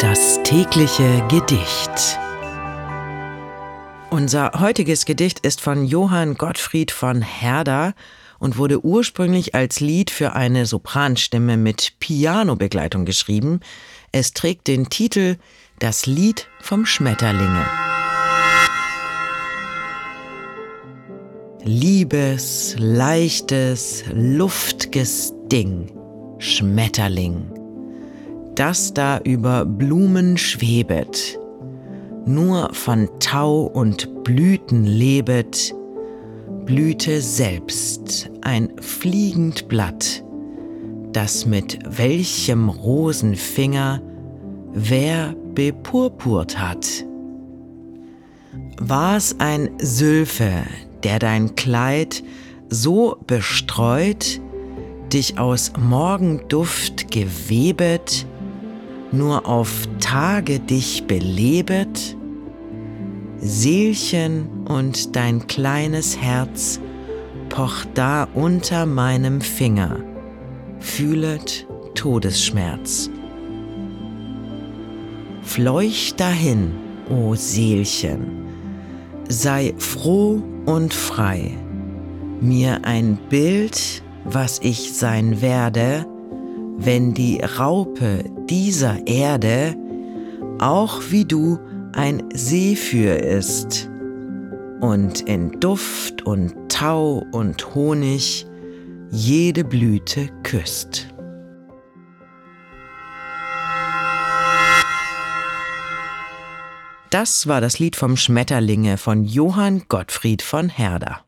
Das tägliche Gedicht. Unser heutiges Gedicht ist von Johann Gottfried von Herder und wurde ursprünglich als Lied für eine Sopranstimme mit Pianobegleitung geschrieben. Es trägt den Titel Das Lied vom Schmetterlinge. Liebes, leichtes, luftiges Ding, Schmetterling das da über Blumen schwebet, nur von Tau und Blüten lebet, Blüte selbst, ein fliegend Blatt, das mit welchem Rosenfinger wer bepurpurt hat. War's ein Sülfe, der dein Kleid so bestreut, dich aus Morgenduft gewebet, nur auf Tage dich belebet? Seelchen und dein kleines Herz pocht da unter meinem Finger, fühlet Todesschmerz. Fleuch dahin, o Seelchen, sei froh und frei, mir ein Bild, was ich sein werde, wenn die Raupe dieser Erde auch wie du ein Seeführ ist und in Duft und Tau und Honig jede Blüte küsst. Das war das Lied vom Schmetterlinge von Johann Gottfried von Herder.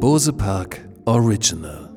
Bose Park Original